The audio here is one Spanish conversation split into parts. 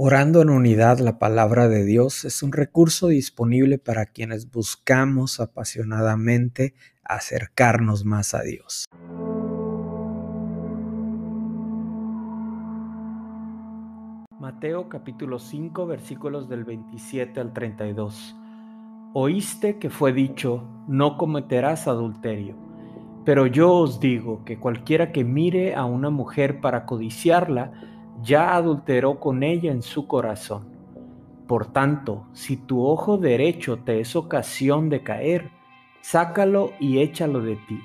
Orando en unidad la palabra de Dios es un recurso disponible para quienes buscamos apasionadamente acercarnos más a Dios. Mateo capítulo 5 versículos del 27 al 32. Oíste que fue dicho, no cometerás adulterio. Pero yo os digo que cualquiera que mire a una mujer para codiciarla, ya adulteró con ella en su corazón. Por tanto, si tu ojo derecho te es ocasión de caer, sácalo y échalo de ti,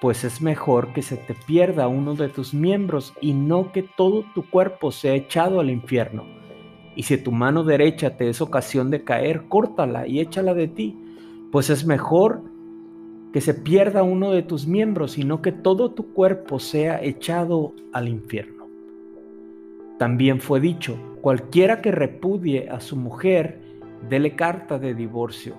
pues es mejor que se te pierda uno de tus miembros y no que todo tu cuerpo sea echado al infierno. Y si tu mano derecha te es ocasión de caer, córtala y échala de ti, pues es mejor que se pierda uno de tus miembros y no que todo tu cuerpo sea echado al infierno. También fue dicho, cualquiera que repudie a su mujer, dele carta de divorcio.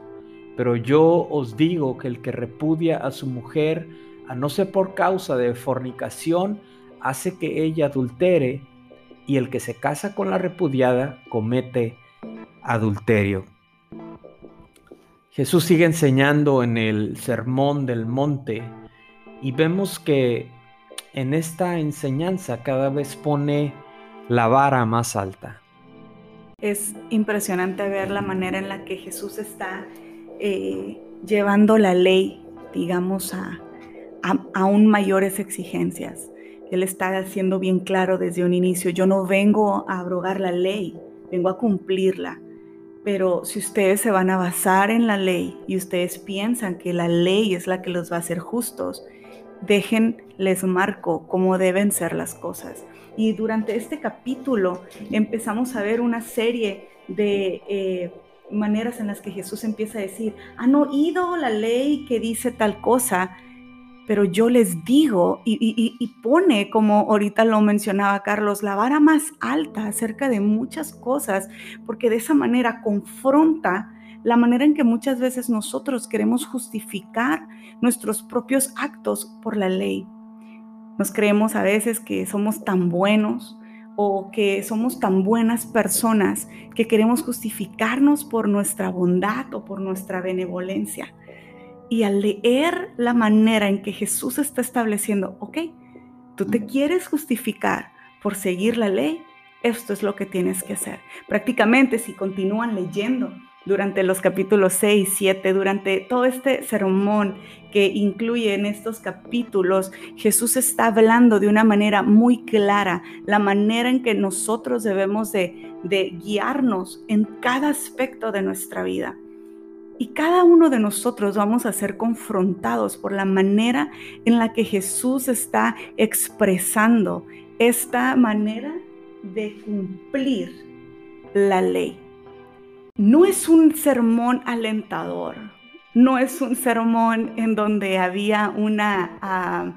Pero yo os digo que el que repudia a su mujer, a no ser por causa de fornicación, hace que ella adultere, y el que se casa con la repudiada comete adulterio. Jesús sigue enseñando en el Sermón del Monte y vemos que en esta enseñanza cada vez pone la vara más alta. Es impresionante ver la manera en la que Jesús está eh, llevando la ley, digamos, a, a aún mayores exigencias. Él está haciendo bien claro desde un inicio, yo no vengo a abrogar la ley, vengo a cumplirla. Pero si ustedes se van a basar en la ley y ustedes piensan que la ley es la que los va a hacer justos, déjenles marco cómo deben ser las cosas. Y durante este capítulo empezamos a ver una serie de eh, maneras en las que Jesús empieza a decir, han oído la ley que dice tal cosa, pero yo les digo, y, y, pone, como ahorita lo mencionaba Carlos, la vara más alta acerca de muchas cosas, porque de esa manera confronta la manera en que muchas veces nosotros queremos justificar nuestros propios actos por la ley. Nos creemos a veces que somos tan buenos o que somos tan buenas personas que queremos justificarnos por nuestra bondad o por nuestra benevolencia. Y al leer la manera en que Jesús está estableciendo, ok, tú te quieres justificar por seguir la ley, esto es lo que tienes que hacer. Prácticamente si continúan leyendo durante los capítulos 6, 7, durante todo este sermón que incluye en estos capítulos, Jesús está hablando de una manera muy clara, la manera en que nosotros debemos de, de guiarnos en cada aspecto de nuestra vida. Y cada uno de nosotros vamos a ser confrontados por la manera en la que Jesús está expresando esta manera de cumplir la ley. No es un sermón alentador, no es un sermón en donde había una ah,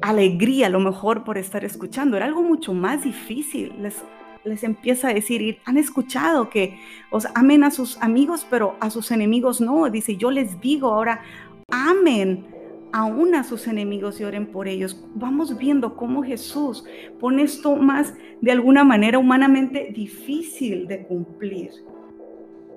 alegría a lo mejor por estar escuchando, era algo mucho más difícil. Les, les empieza a decir, han escuchado que os amen a sus amigos, pero a sus enemigos no. Dice, yo les digo ahora, amen aún a sus enemigos y oren por ellos. Vamos viendo cómo Jesús pone esto más de alguna manera humanamente difícil de cumplir.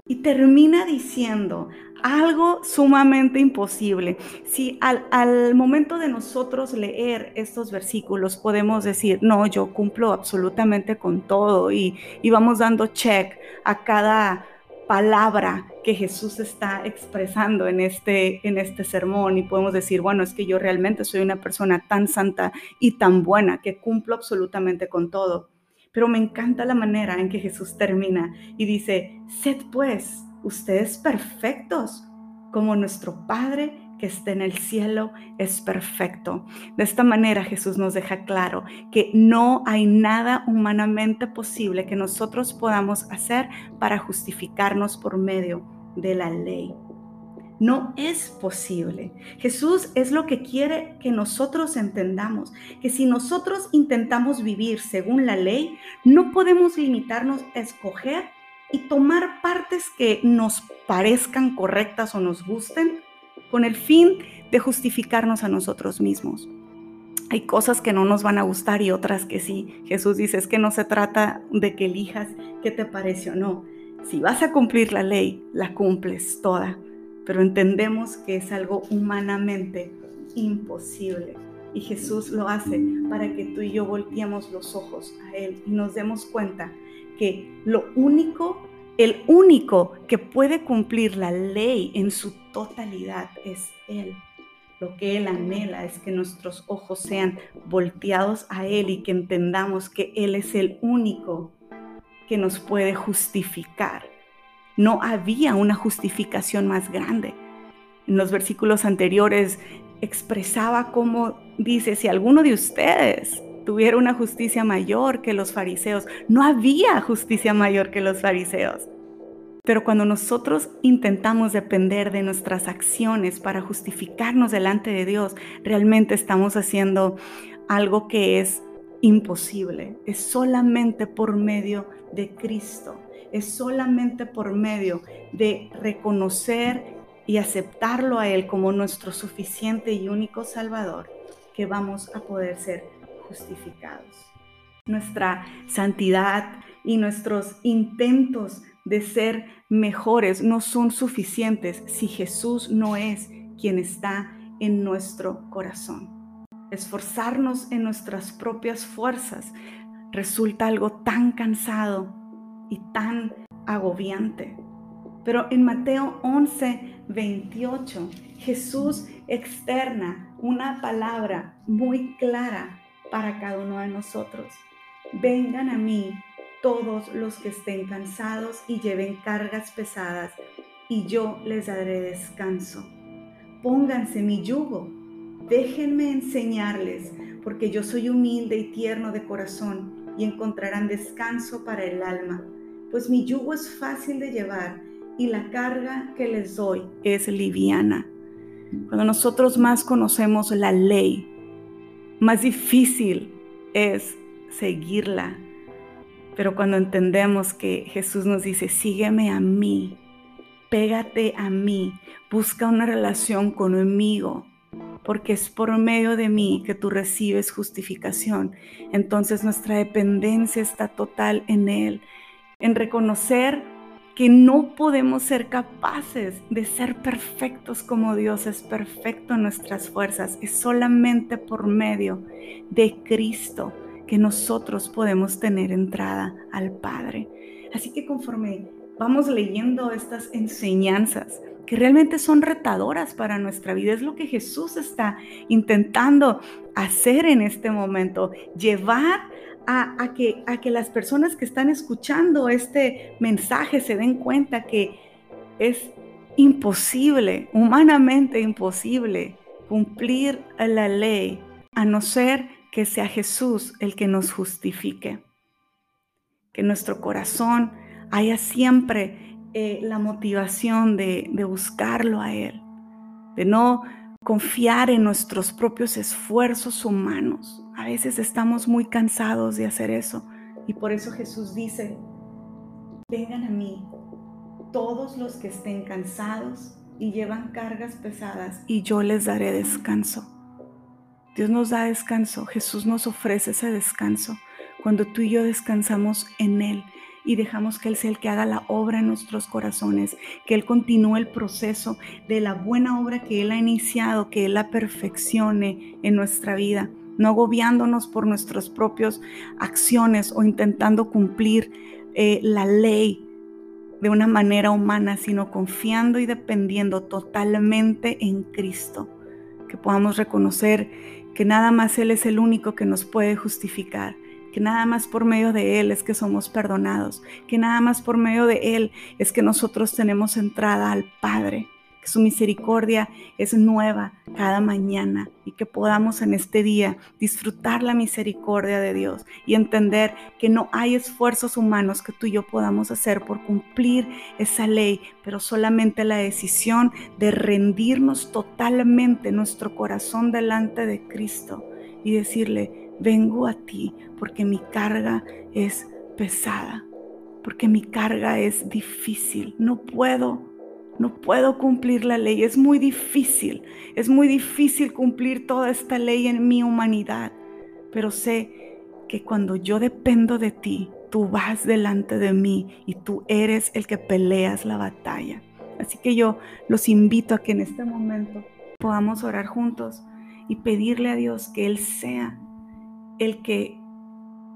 Y termina diciendo algo sumamente imposible. Si al, momento de nosotros leer estos versículos podemos decir, no, yo cumplo absolutamente con todo y, y vamos dando check a cada palabra que Jesús está expresando en este, en este sermón y podemos decir, bueno, es que yo realmente soy una persona tan santa y tan buena que cumplo absolutamente con todo. Pero me encanta la manera en que Jesús termina y dice, sed pues ustedes perfectos, como nuestro Padre que está en el cielo es perfecto. De esta manera Jesús nos deja claro que no hay nada humanamente posible que nosotros podamos hacer para justificarnos por medio de la ley. No es posible. Jesús es lo que quiere que nosotros entendamos, que si nosotros intentamos vivir según la ley, no podemos limitarnos a escoger y tomar partes que nos parezcan correctas o nos gusten con el fin de justificarnos a nosotros mismos. Hay cosas que no nos van a gustar y otras que sí. Jesús dice, es que no se trata de que elijas qué te parece o no. Si vas a cumplir la ley, la cumples toda. Pero entendemos que es algo humanamente imposible. Y Jesús lo hace para que tú y yo volteemos los ojos a Él y nos demos cuenta que lo único, el único que puede cumplir la ley en su totalidad es Él. Lo que Él anhela es que nuestros ojos sean volteados a Él y que entendamos que Él es el único que nos puede justificar. No había una justificación más grande. En los versículos anteriores expresaba como dice, si alguno de ustedes tuviera una justicia mayor que los fariseos, no había justicia mayor que los fariseos. Pero cuando nosotros intentamos depender de nuestras acciones para justificarnos delante de Dios, realmente estamos haciendo algo que es imposible. Es solamente por medio de Cristo. Es solamente por medio de reconocer y aceptarlo a Él como nuestro suficiente y único Salvador que vamos a poder ser justificados. Nuestra santidad y nuestros intentos de ser mejores no son suficientes si Jesús no es quien está en nuestro corazón. Esforzarnos en nuestras propias fuerzas resulta algo tan cansado y tan agobiante. Pero en Mateo 11, 28, Jesús externa una palabra muy clara para cada uno de nosotros. Vengan a mí todos los que estén cansados y lleven cargas pesadas, y yo les daré descanso. Pónganse mi yugo, déjenme enseñarles, porque yo soy humilde y tierno de corazón, y encontrarán descanso para el alma, pues mi yugo es fácil de llevar y la carga que les doy es liviana. Cuando nosotros más conocemos la ley, más difícil es seguirla pero cuando entendemos que Jesús nos dice, sígueme a mí, pégate a mí, busca una relación conmigo, porque es por medio de mí que tú recibes justificación. Entonces nuestra dependencia está total en Él, en reconocer que no podemos ser capaces de ser perfectos como Dios es perfecto en nuestras fuerzas. Es solamente por medio de Cristo que nosotros podemos tener entrada al Padre. Así que conforme vamos leyendo estas enseñanzas, que realmente son retadoras para nuestra vida. Es lo que Jesús está intentando hacer en este momento, llevar a, que, a que las personas que están escuchando este mensaje se den cuenta que es imposible, humanamente imposible, cumplir la ley a no ser que sea Jesús el que nos justifique. Que nuestro corazón haya siempre eh, la motivación de, de buscarlo a Él, de no confiar en nuestros propios esfuerzos humanos. A veces estamos muy cansados de hacer eso y por eso Jesús dice, vengan a mí todos los que estén cansados y llevan cargas pesadas y yo les daré descanso. Dios nos da descanso, Jesús nos ofrece ese descanso cuando tú y yo descansamos en Él y dejamos que Él sea el que haga la obra en nuestros corazones, que Él continúe el proceso de la buena obra que Él ha iniciado, que Él la perfeccione en nuestra vida, no agobiándonos por nuestras propias acciones o intentando cumplir eh, la ley de una manera humana, sino confiando y dependiendo totalmente en Cristo, que podamos reconocer que nada más Él es el único que nos puede justificar, que nada más por medio de Él es que somos perdonados, que nada más por medio de Él es que nosotros tenemos entrada al Padre, su misericordia es nueva cada mañana y que podamos en este día disfrutar la misericordia de Dios y entender que no hay esfuerzos humanos que tú y yo podamos hacer por cumplir esa ley, pero solamente la decisión de rendirnos totalmente nuestro corazón delante de Cristo y decirle, vengo a ti porque mi carga es pesada, porque mi carga es difícil. No puedo no puedo cumplir la ley, es muy difícil, es muy difícil cumplir toda esta ley en mi humanidad, pero sé que cuando yo dependo de ti, tú vas delante de mí y tú eres el que peleas la batalla. Así que yo los invito a que en este momento podamos orar juntos y pedirle a Dios que Él sea el que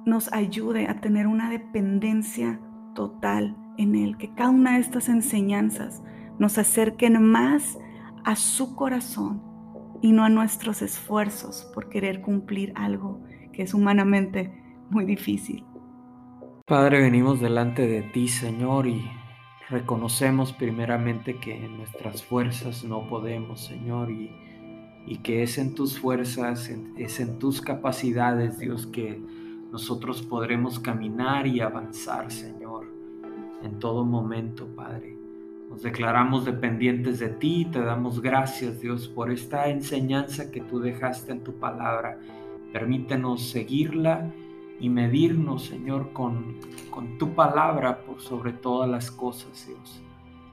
nos ayude a tener una dependencia total en Él, que cada una de estas enseñanzas nos acerquen más a su corazón y no a nuestros esfuerzos por querer cumplir algo que es humanamente muy difícil. Padre, venimos delante de ti, Señor, y reconocemos primeramente que en nuestras fuerzas no podemos, Señor, y, y que es en tus fuerzas, es en tus capacidades, Dios, que nosotros podremos caminar y avanzar, Señor, en todo momento, Padre. Nos declaramos dependientes de ti y te damos gracias, Dios, por esta enseñanza que tú dejaste en tu palabra. Permítenos seguirla y medirnos, Señor, con, con tu palabra por sobre todas las cosas, Dios.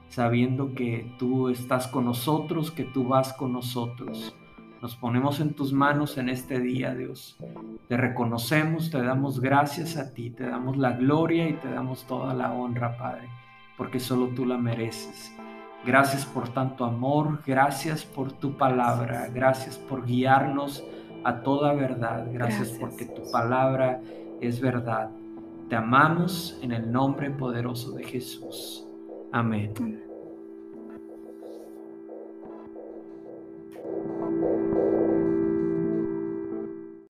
Sabiendo que tú estás con nosotros, que tú vas con nosotros. Nos ponemos en tus manos en este día, Dios. Te reconocemos, te damos gracias a ti, te damos la gloria y te damos toda la honra, Padre porque solo tú la mereces. Gracias por tanto amor, gracias por tu palabra, gracias por guiarnos a toda verdad, gracias, porque tu palabra es verdad. Te amamos en el nombre poderoso de Jesús. Amén.